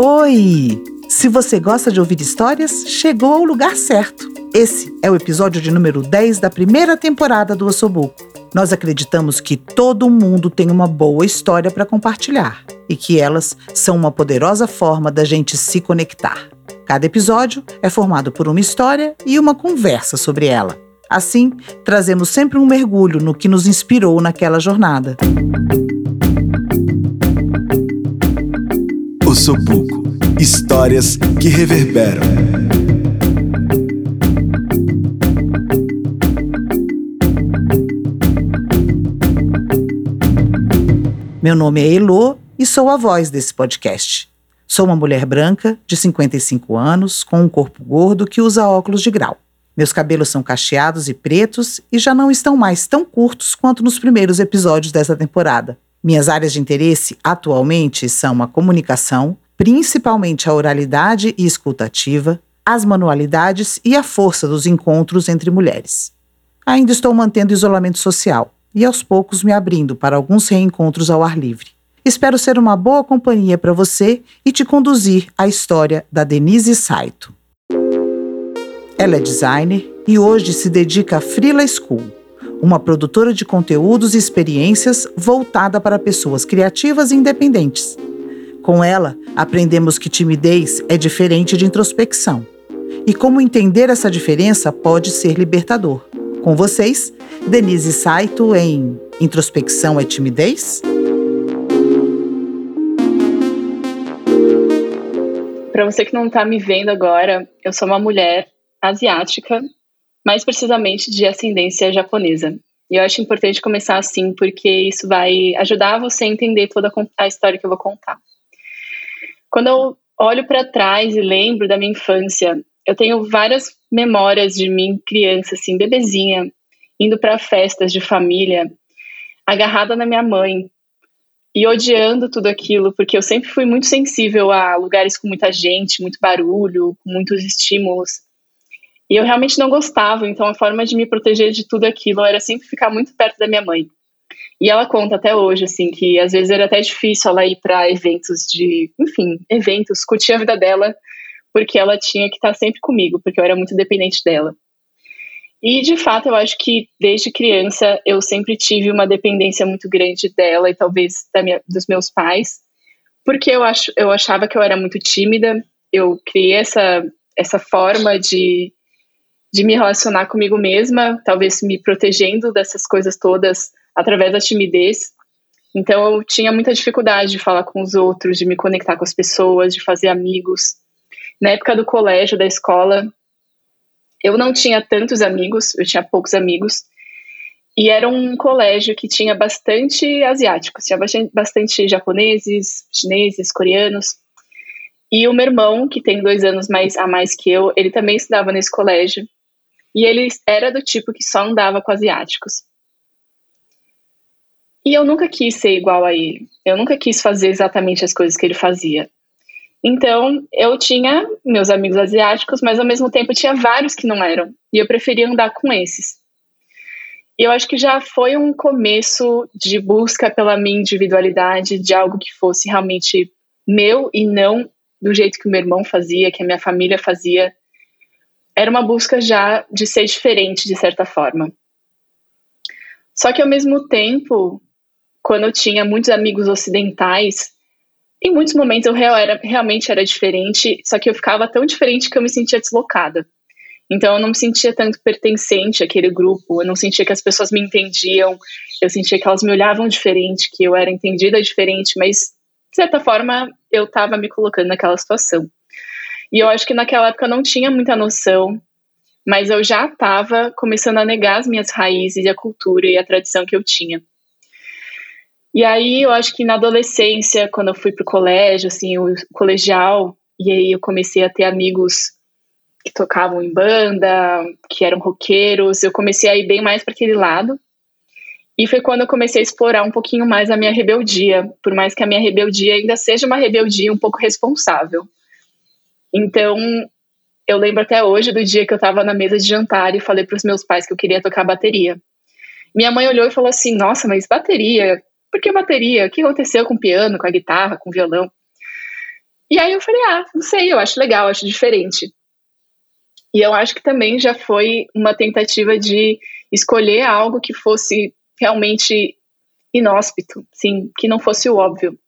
Oi! Se você gosta de ouvir histórias, chegou ao lugar certo. Esse é o episódio de número 10 da primeira temporada do Ossobuco. Nós acreditamos que todo mundo tem uma boa história para compartilhar e que elas são uma poderosa forma da gente se conectar. Cada episódio é formado por uma história e uma conversa sobre ela. Assim, trazemos sempre um mergulho no que nos inspirou naquela jornada. Ossobuco Histórias que reverberam. Meu nome é Elô e sou a voz desse podcast. Sou uma mulher branca, de 55 anos, com um corpo gordo que usa óculos de grau. Meus cabelos são cacheados e pretos e já não estão mais tão curtos quanto nos primeiros episódios dessa temporada. Minhas áreas de interesse atualmente são a comunicação, principalmente a oralidade e escutativa, as manualidades e a força dos encontros entre mulheres. Ainda estou mantendo isolamento social e aos poucos me abrindo para alguns reencontros ao ar livre. Espero ser uma boa companhia para você e te conduzir à história da Denise Saito. Ela é designer e hoje se dedica à Frila School, uma produtora de conteúdos e experiências voltada para pessoas criativas e independentes. Com ela, aprendemos que timidez é diferente de introspecção e como entender essa diferença pode ser libertador. Com vocês, Denise Saito em Introspecção é Timidez? Para você que não está me vendo agora, eu sou uma mulher asiática, mais precisamente de ascendência japonesa. E eu acho importante começar assim, porque isso vai ajudar você a entender toda a história que eu vou contar. Quando eu olho para trás e lembro da minha infância, eu tenho várias memórias de mim criança, assim, bebezinha, indo para festas de família, agarrada na minha mãe e odiando tudo aquilo, porque eu sempre fui muito sensível a lugares com muita gente, muito barulho, com muitos estímulos. E eu realmente não gostava, então a forma de me proteger de tudo aquilo era sempre ficar muito perto da minha mãe. E ela conta até hoje, assim, que às vezes era até difícil ela ir para eventos de, enfim, eventos, curtir a vida dela, porque ela tinha que estar sempre comigo, porque eu era muito dependente dela. E de fato, eu acho que desde criança eu sempre tive uma dependência muito grande dela e talvez da minha, dos meus pais, porque eu, acho, eu achava que eu era muito tímida, eu criei essa, essa forma de de me relacionar comigo mesma, talvez me protegendo dessas coisas todas através da timidez. Então eu tinha muita dificuldade de falar com os outros, de me conectar com as pessoas, de fazer amigos. Na época do colégio, da escola, eu não tinha tantos amigos, eu tinha poucos amigos. E era um colégio que tinha bastante asiáticos, tinha bastante, japoneses, chineses, coreanos. E o meu irmão, que tem dois anos mais a mais que eu, ele também estudava nesse colégio. E ele era do tipo que só andava com asiáticos. E eu nunca quis ser igual a ele. Eu nunca quis fazer exatamente as coisas que ele fazia. Então, eu tinha meus amigos asiáticos, mas ao mesmo tempo tinha vários que não eram. E eu preferia andar com esses. E eu acho que já foi um começo de busca pela minha individualidade, de algo que fosse realmente meu e não do jeito que o meu irmão fazia, que a minha família fazia era uma busca já de ser diferente, de certa forma. Só que ao mesmo tempo, quando eu tinha muitos amigos ocidentais, em muitos momentos eu era, realmente era diferente, só que eu ficava tão diferente que eu me sentia deslocada. Então eu não me sentia tanto pertencente àquele grupo, eu não sentia que as pessoas me entendiam, eu sentia que elas me olhavam diferente, que eu era entendida diferente, mas de certa forma eu estava me colocando naquela situação. E eu acho que naquela época eu não tinha muita noção, mas eu já estava começando a negar as minhas raízes e a cultura e a tradição que eu tinha. E aí eu acho que na adolescência, quando eu fui pro colégio, assim, o colegial, e aí eu comecei a ter amigos que tocavam em banda, que eram roqueiros, eu comecei a ir bem mais para aquele lado. E foi quando eu comecei a explorar um pouquinho mais a minha rebeldia, por mais que a minha rebeldia ainda seja uma rebeldia um pouco responsável. Então, eu lembro até hoje do dia que eu estava na mesa de jantar e falei para os meus pais que eu queria tocar bateria. Minha mãe olhou e falou assim: Nossa, mas bateria? Por que bateria? O que aconteceu com o piano, com a guitarra, com o violão? E aí eu falei, ah, não sei, eu acho legal, acho diferente. E eu acho que também já foi uma tentativa de escolher algo que fosse realmente inóspito, sim, que não fosse o óbvio.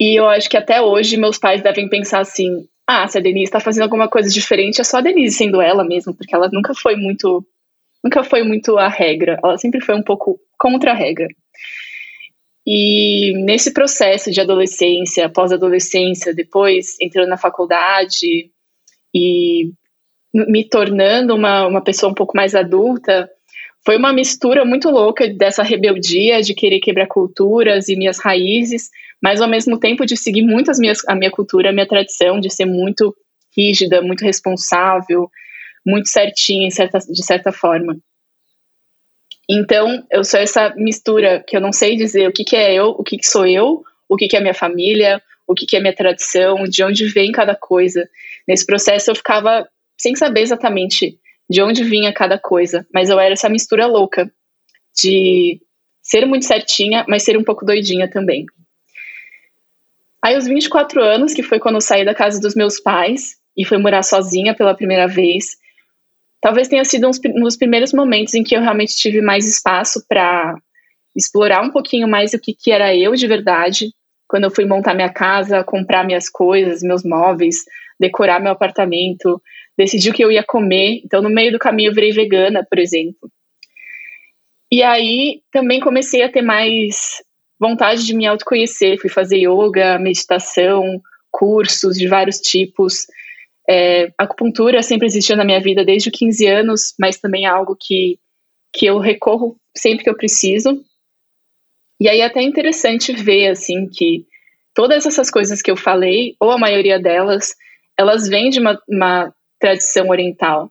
E eu acho que até hoje meus pais devem pensar assim: ah, se a Denise está fazendo alguma coisa diferente, é só a Denise sendo ela mesmo, porque ela nunca foi muito, nunca foi muito a regra, ela sempre foi um pouco contra a regra. E nesse processo de adolescência, pós-adolescência, depois entrando na faculdade e me tornando uma, uma pessoa um pouco mais adulta, foi uma mistura muito louca dessa rebeldia de querer quebrar culturas e minhas raízes, mas ao mesmo tempo de seguir muito as minhas, a minha cultura, a minha tradição, de ser muito rígida, muito responsável, muito certinha de certa forma. Então, eu sou essa mistura que eu não sei dizer o que, que é eu, o que, que sou eu, o que, que é minha família, o que, que é minha tradição, de onde vem cada coisa. Nesse processo eu ficava sem saber exatamente de onde vinha cada coisa, mas eu era essa mistura louca de ser muito certinha, mas ser um pouco doidinha também. Aí, aos 24 anos, que foi quando eu saí da casa dos meus pais e fui morar sozinha pela primeira vez, talvez tenha sido um dos primeiros momentos em que eu realmente tive mais espaço para explorar um pouquinho mais o que, que era eu de verdade. Quando eu fui montar minha casa, comprar minhas coisas, meus móveis, decorar meu apartamento, decidi o que eu ia comer. Então, no meio do caminho, eu virei vegana, por exemplo. E aí também comecei a ter mais vontade de me autoconhecer. Fui fazer yoga, meditação, cursos de vários tipos. É, acupuntura sempre existiu na minha vida desde os 15 anos, mas também é algo que, que eu recorro sempre que eu preciso. E aí é até interessante ver, assim, que todas essas coisas que eu falei, ou a maioria delas, elas vêm de uma, uma tradição oriental.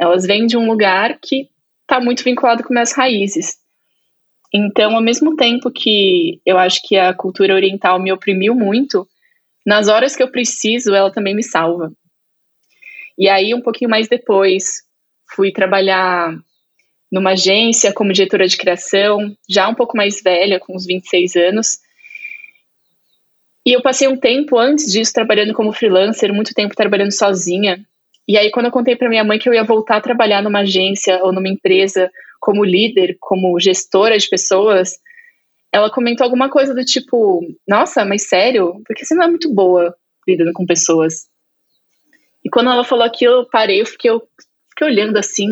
Elas vêm de um lugar que está muito vinculado com minhas raízes. Então, ao mesmo tempo que eu acho que a cultura oriental me oprimiu muito, nas horas que eu preciso, ela também me salva. E aí, um pouquinho mais depois, fui trabalhar numa agência como diretora de criação, já um pouco mais velha, com uns 26 anos. E eu passei um tempo antes disso trabalhando como freelancer, muito tempo trabalhando sozinha. E aí, quando eu contei para minha mãe que eu ia voltar a trabalhar numa agência ou numa empresa como líder, como gestora de pessoas, ela comentou alguma coisa do tipo: Nossa, mas sério? Porque você não é muito boa lidando com pessoas. E quando ela falou aquilo, eu parei, eu fiquei, eu fiquei olhando assim.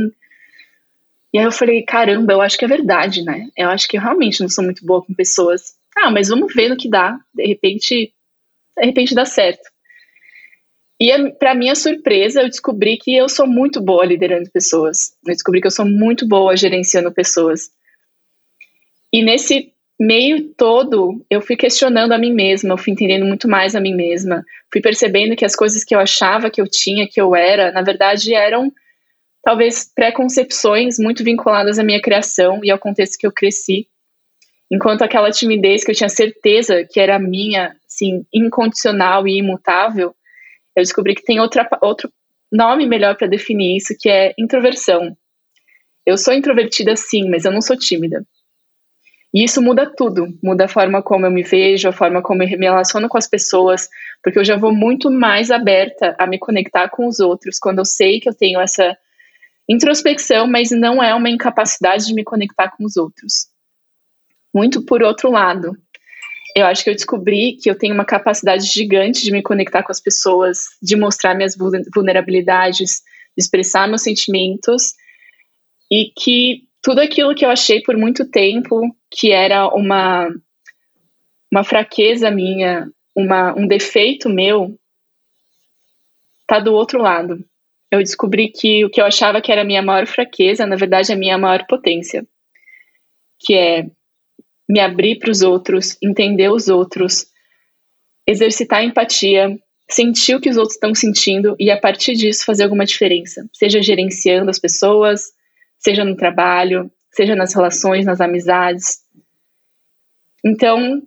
E aí eu falei: Caramba, eu acho que é verdade, né? Eu acho que eu realmente não sou muito boa com pessoas. Ah, mas vamos ver no que dá. De repente, de repente dá certo. E para minha surpresa, eu descobri que eu sou muito boa liderando pessoas. Eu descobri que eu sou muito boa gerenciando pessoas. E nesse meio todo, eu fui questionando a mim mesma, eu fui entendendo muito mais a mim mesma. Fui percebendo que as coisas que eu achava que eu tinha, que eu era, na verdade eram talvez preconcepções muito vinculadas à minha criação e ao contexto que eu cresci. Enquanto aquela timidez que eu tinha certeza que era minha, assim, incondicional e imutável, eu descobri que tem outra, outro nome melhor para definir isso, que é introversão. Eu sou introvertida sim, mas eu não sou tímida. E isso muda tudo, muda a forma como eu me vejo, a forma como eu me relaciono com as pessoas, porque eu já vou muito mais aberta a me conectar com os outros quando eu sei que eu tenho essa introspecção, mas não é uma incapacidade de me conectar com os outros. Muito por outro lado, eu acho que eu descobri que eu tenho uma capacidade gigante de me conectar com as pessoas, de mostrar minhas vulnerabilidades, de expressar meus sentimentos e que tudo aquilo que eu achei por muito tempo que era uma uma fraqueza minha, uma, um defeito meu, tá do outro lado. Eu descobri que o que eu achava que era a minha maior fraqueza, na verdade, é a minha maior potência, que é me abrir para os outros, entender os outros, exercitar empatia, sentir o que os outros estão sentindo e a partir disso fazer alguma diferença, seja gerenciando as pessoas, seja no trabalho, seja nas relações, nas amizades. Então,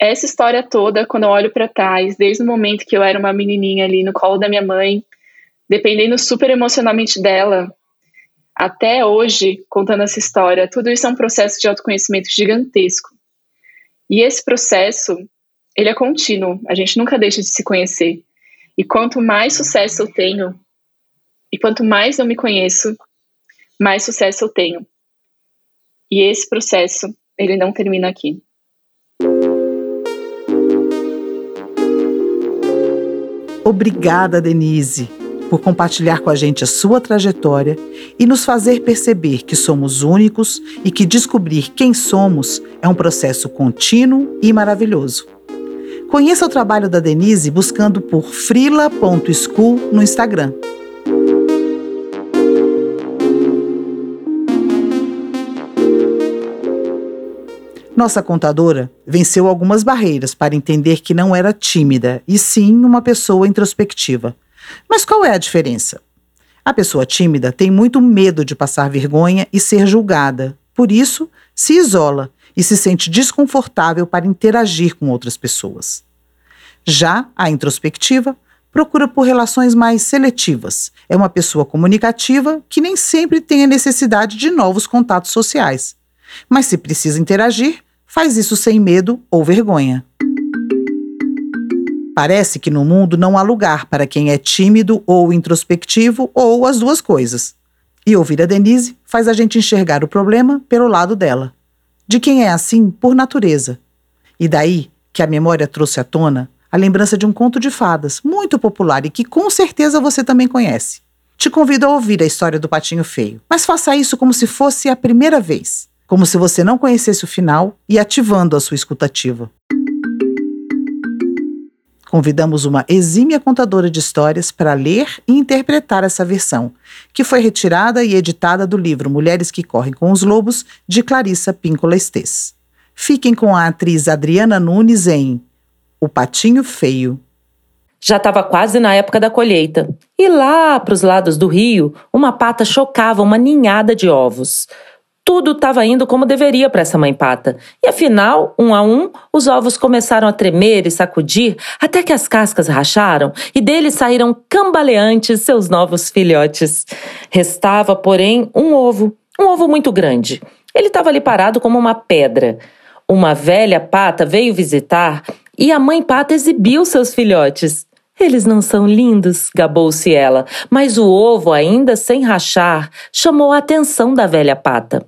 essa história toda, quando eu olho para trás, desde o momento que eu era uma menininha ali no colo da minha mãe, dependendo super emocionalmente dela, até hoje, contando essa história, tudo isso é um processo de autoconhecimento gigantesco. E esse processo, ele é contínuo. A gente nunca deixa de se conhecer. E quanto mais sucesso eu tenho, e quanto mais eu me conheço, mais sucesso eu tenho. E esse processo, ele não termina aqui. Obrigada, Denise, por compartilhar com a gente a sua trajetória e nos fazer perceber que somos únicos e que descobrir quem somos é um processo contínuo e maravilhoso. Conheça o trabalho da Denise buscando por frila.school no Instagram. Nossa contadora venceu algumas barreiras para entender que não era tímida, e sim uma pessoa introspectiva. Mas qual é a diferença? A pessoa tímida tem muito medo de passar vergonha e ser julgada. Por isso, se isola e se sente desconfortável para interagir com outras pessoas. Já a introspectiva procura por relações mais seletivas. É uma pessoa comunicativa que nem sempre tem a necessidade de novos contatos sociais. Mas se precisa interagir, faz isso sem medo ou vergonha. Parece que no mundo não há lugar para quem é tímido ou introspectivo ou as duas coisas. E ouvir a Denise faz a gente enxergar o problema pelo lado dela, de quem é assim por natureza. E daí que a memória trouxe à tona a lembrança de um conto de fadas muito popular e que com certeza você também conhece. Te convido a ouvir a história do Patinho Feio, mas faça isso como se fosse a primeira vez como se você não conhecesse o final e ativando a sua escutativa. Convidamos uma exímia contadora de histórias para ler e interpretar essa versão, que foi retirada e editada do livro Mulheres que Correm com os Lobos, de Clarissa Píncola Estes. Fiquem com a atriz Adriana Nunes em O Patinho Feio. Já estava quase na época da colheita, e lá para os lados do rio, uma pata chocava uma ninhada de ovos. Tudo estava indo como deveria para essa mãe pata. E afinal, um a um, os ovos começaram a tremer e sacudir até que as cascas racharam e deles saíram cambaleantes seus novos filhotes. Restava, porém, um ovo, um ovo muito grande. Ele estava ali parado como uma pedra. Uma velha pata veio visitar e a mãe pata exibiu seus filhotes. Eles não são lindos, gabou-se ela, mas o ovo, ainda sem rachar, chamou a atenção da velha pata.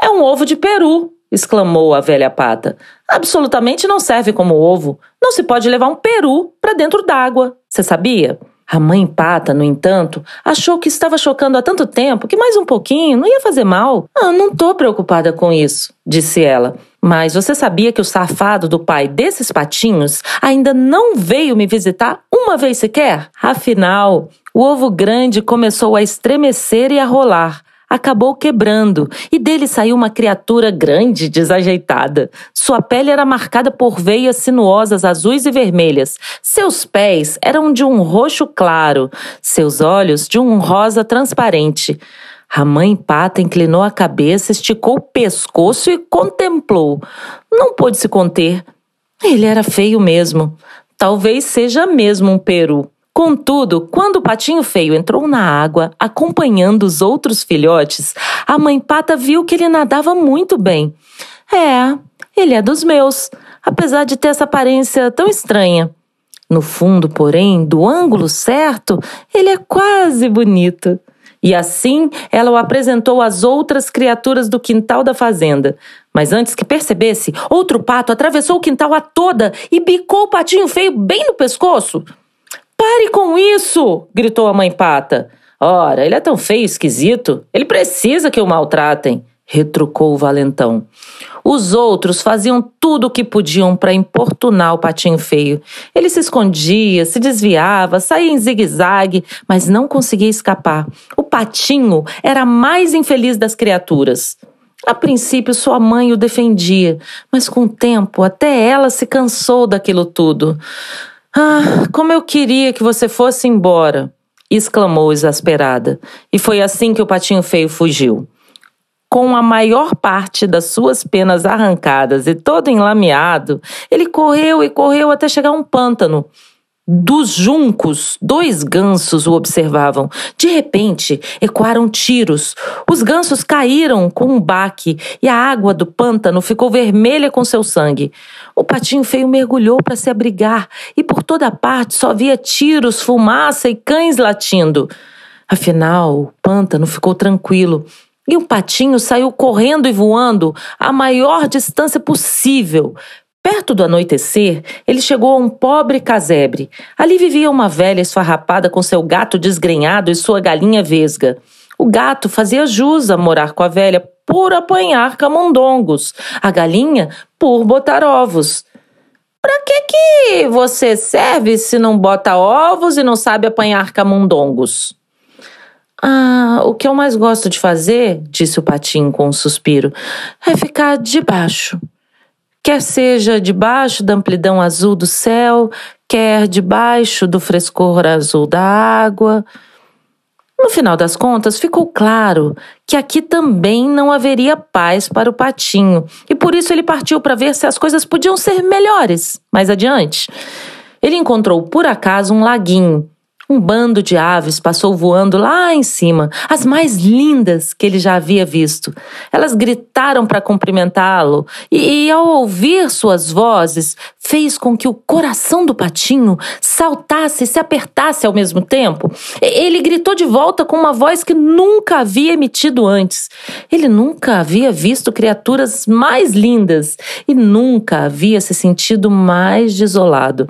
É um ovo de peru, exclamou a velha pata. Absolutamente não serve como ovo. Não se pode levar um peru para dentro d'água. Você sabia? A mãe pata, no entanto, achou que estava chocando há tanto tempo que mais um pouquinho não ia fazer mal. Ah, não estou preocupada com isso, disse ela. Mas você sabia que o safado do pai desses patinhos ainda não veio me visitar uma vez sequer? Afinal, o ovo grande começou a estremecer e a rolar acabou quebrando e dele saiu uma criatura grande, desajeitada. Sua pele era marcada por veias sinuosas azuis e vermelhas. Seus pés eram de um roxo claro, seus olhos de um rosa transparente. A mãe pata inclinou a cabeça, esticou o pescoço e contemplou. Não pôde se conter. Ele era feio mesmo. Talvez seja mesmo um peru. Contudo, quando o patinho feio entrou na água, acompanhando os outros filhotes, a mãe pata viu que ele nadava muito bem. É, ele é dos meus, apesar de ter essa aparência tão estranha. No fundo, porém, do ângulo certo, ele é quase bonito. E assim ela o apresentou às outras criaturas do quintal da fazenda. Mas antes que percebesse, outro pato atravessou o quintal a toda e bicou o patinho feio bem no pescoço. Pare com isso! gritou a mãe pata. Ora, ele é tão feio e esquisito. Ele precisa que o maltratem, retrucou o valentão. Os outros faziam tudo o que podiam para importunar o patinho feio. Ele se escondia, se desviava, saía em zigue-zague, mas não conseguia escapar. O patinho era a mais infeliz das criaturas. A princípio, sua mãe o defendia, mas com o tempo, até ela se cansou daquilo tudo. Ah, como eu queria que você fosse embora! exclamou exasperada. E foi assim que o patinho feio fugiu. Com a maior parte das suas penas arrancadas e todo enlameado, ele correu e correu até chegar a um pântano. Dos juncos, dois gansos o observavam. De repente, ecoaram tiros. Os gansos caíram com um baque e a água do pântano ficou vermelha com seu sangue. O patinho feio mergulhou para se abrigar e por toda parte só via tiros, fumaça e cães latindo. Afinal, o pântano ficou tranquilo e o patinho saiu correndo e voando a maior distância possível Perto do anoitecer, ele chegou a um pobre casebre. Ali vivia uma velha esfarrapada com seu gato desgrenhado e sua galinha vesga. O gato fazia jus a morar com a velha por apanhar camundongos, a galinha por botar ovos. Para que que você serve se não bota ovos e não sabe apanhar camundongos? Ah, o que eu mais gosto de fazer, disse o patinho com um suspiro, é ficar debaixo quer seja debaixo da amplidão azul do céu, quer debaixo do frescor azul da água. No final das contas, ficou claro que aqui também não haveria paz para o patinho, e por isso ele partiu para ver se as coisas podiam ser melhores mais adiante. Ele encontrou por acaso um laguinho um bando de aves passou voando lá em cima, as mais lindas que ele já havia visto. Elas gritaram para cumprimentá-lo e, e, ao ouvir suas vozes, fez com que o coração do patinho saltasse e se apertasse ao mesmo tempo. Ele gritou de volta com uma voz que nunca havia emitido antes. Ele nunca havia visto criaturas mais lindas e nunca havia se sentido mais desolado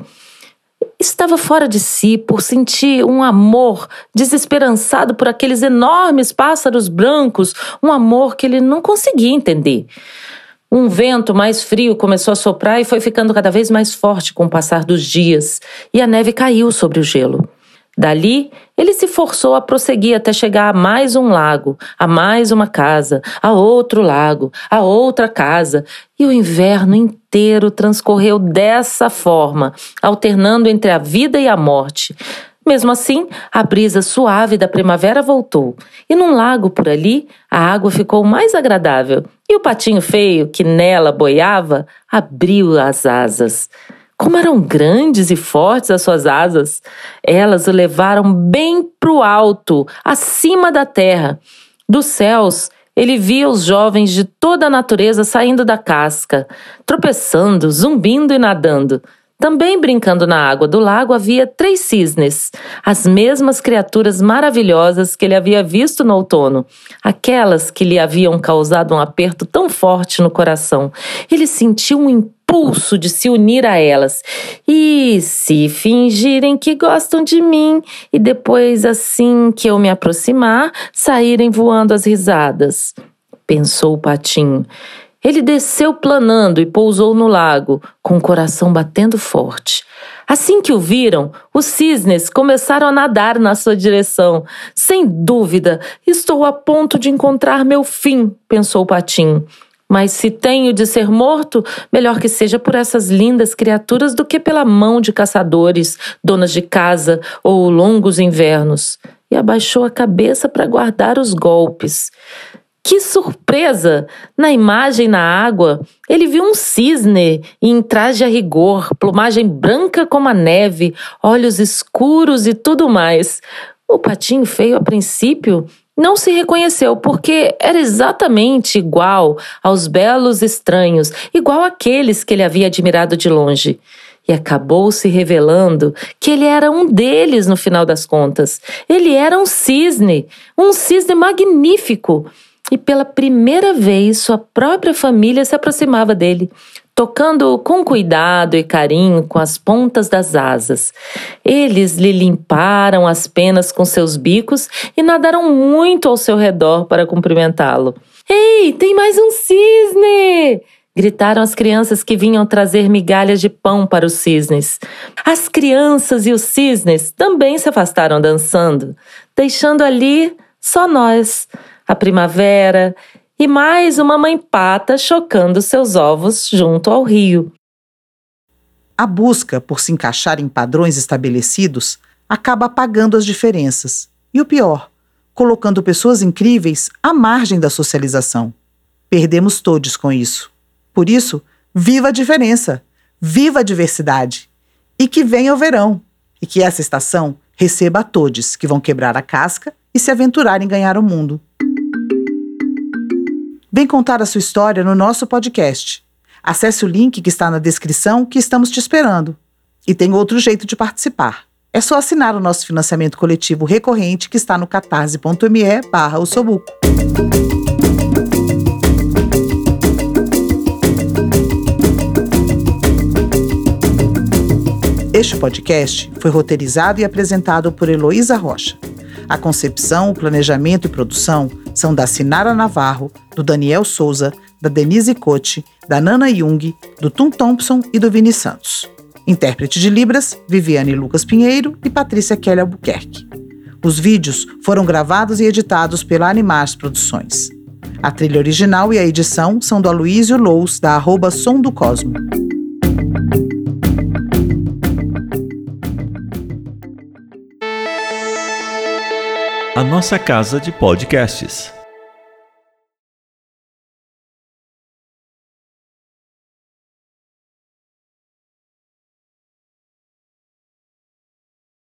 estava fora de si por sentir um amor desesperançado por aqueles enormes pássaros brancos, um amor que ele não conseguia entender. Um vento mais frio começou a soprar e foi ficando cada vez mais forte com o passar dos dias, e a neve caiu sobre o gelo. Dali, ele se forçou a prosseguir até chegar a mais um lago, a mais uma casa, a outro lago, a outra casa, e o inverno inteiro transcorreu dessa forma, alternando entre a vida e a morte. Mesmo assim, a brisa suave da primavera voltou, e num lago por ali, a água ficou mais agradável, e o patinho feio, que nela boiava, abriu as asas. Como eram grandes e fortes as suas asas! Elas o levaram bem para o alto, acima da terra. Dos céus, ele via os jovens de toda a natureza saindo da casca, tropeçando, zumbindo e nadando. Também brincando na água do lago havia três cisnes, as mesmas criaturas maravilhosas que ele havia visto no outono, aquelas que lhe haviam causado um aperto tão forte no coração. Ele sentiu um impulso de se unir a elas e se fingirem que gostam de mim e depois, assim que eu me aproximar, saírem voando as risadas. Pensou o patinho. Ele desceu planando e pousou no lago, com o coração batendo forte. Assim que o viram, os cisnes começaram a nadar na sua direção. Sem dúvida, estou a ponto de encontrar meu fim, pensou o patinho. Mas se tenho de ser morto, melhor que seja por essas lindas criaturas do que pela mão de caçadores, donas de casa ou longos invernos. E abaixou a cabeça para guardar os golpes. Que surpresa! Na imagem na água, ele viu um cisne em traje a rigor, plumagem branca como a neve, olhos escuros e tudo mais. O patinho feio, a princípio, não se reconheceu porque era exatamente igual aos belos estranhos, igual àqueles que ele havia admirado de longe. E acabou se revelando que ele era um deles no final das contas. Ele era um cisne, um cisne magnífico e pela primeira vez sua própria família se aproximava dele, tocando com cuidado e carinho com as pontas das asas. Eles lhe limparam as penas com seus bicos e nadaram muito ao seu redor para cumprimentá-lo. Ei, tem mais um cisne! Gritaram as crianças que vinham trazer migalhas de pão para os cisnes. As crianças e os cisnes também se afastaram dançando, deixando ali só nós a primavera e mais uma mãe pata chocando seus ovos junto ao rio. A busca por se encaixar em padrões estabelecidos acaba apagando as diferenças. E o pior, colocando pessoas incríveis à margem da socialização. Perdemos todos com isso. Por isso, viva a diferença, viva a diversidade. E que venha o verão. e que essa estação receba a todos que vão quebrar a casca e se aventurar em ganhar o mundo. Vem contar a sua história no nosso podcast. Acesse o link que está na descrição que estamos te esperando. E tem outro jeito de participar. É só assinar o nosso financiamento coletivo recorrente que está no catarse.me barra. Este podcast foi roteirizado e apresentado por Heloísa Rocha. A concepção, o planejamento e produção são da Sinara Navarro, do Daniel Souza, da Denise Cote, da Nana Jung, do Tum Thompson e do Vini Santos. Intérprete de Libras, Viviane Lucas Pinheiro e Patrícia Kelly Albuquerque. Os vídeos foram gravados e editados pela Animars Produções. A trilha original e a edição são do Aloysio Lous, da arroba Som do Cosmo. A nossa casa de podcasts.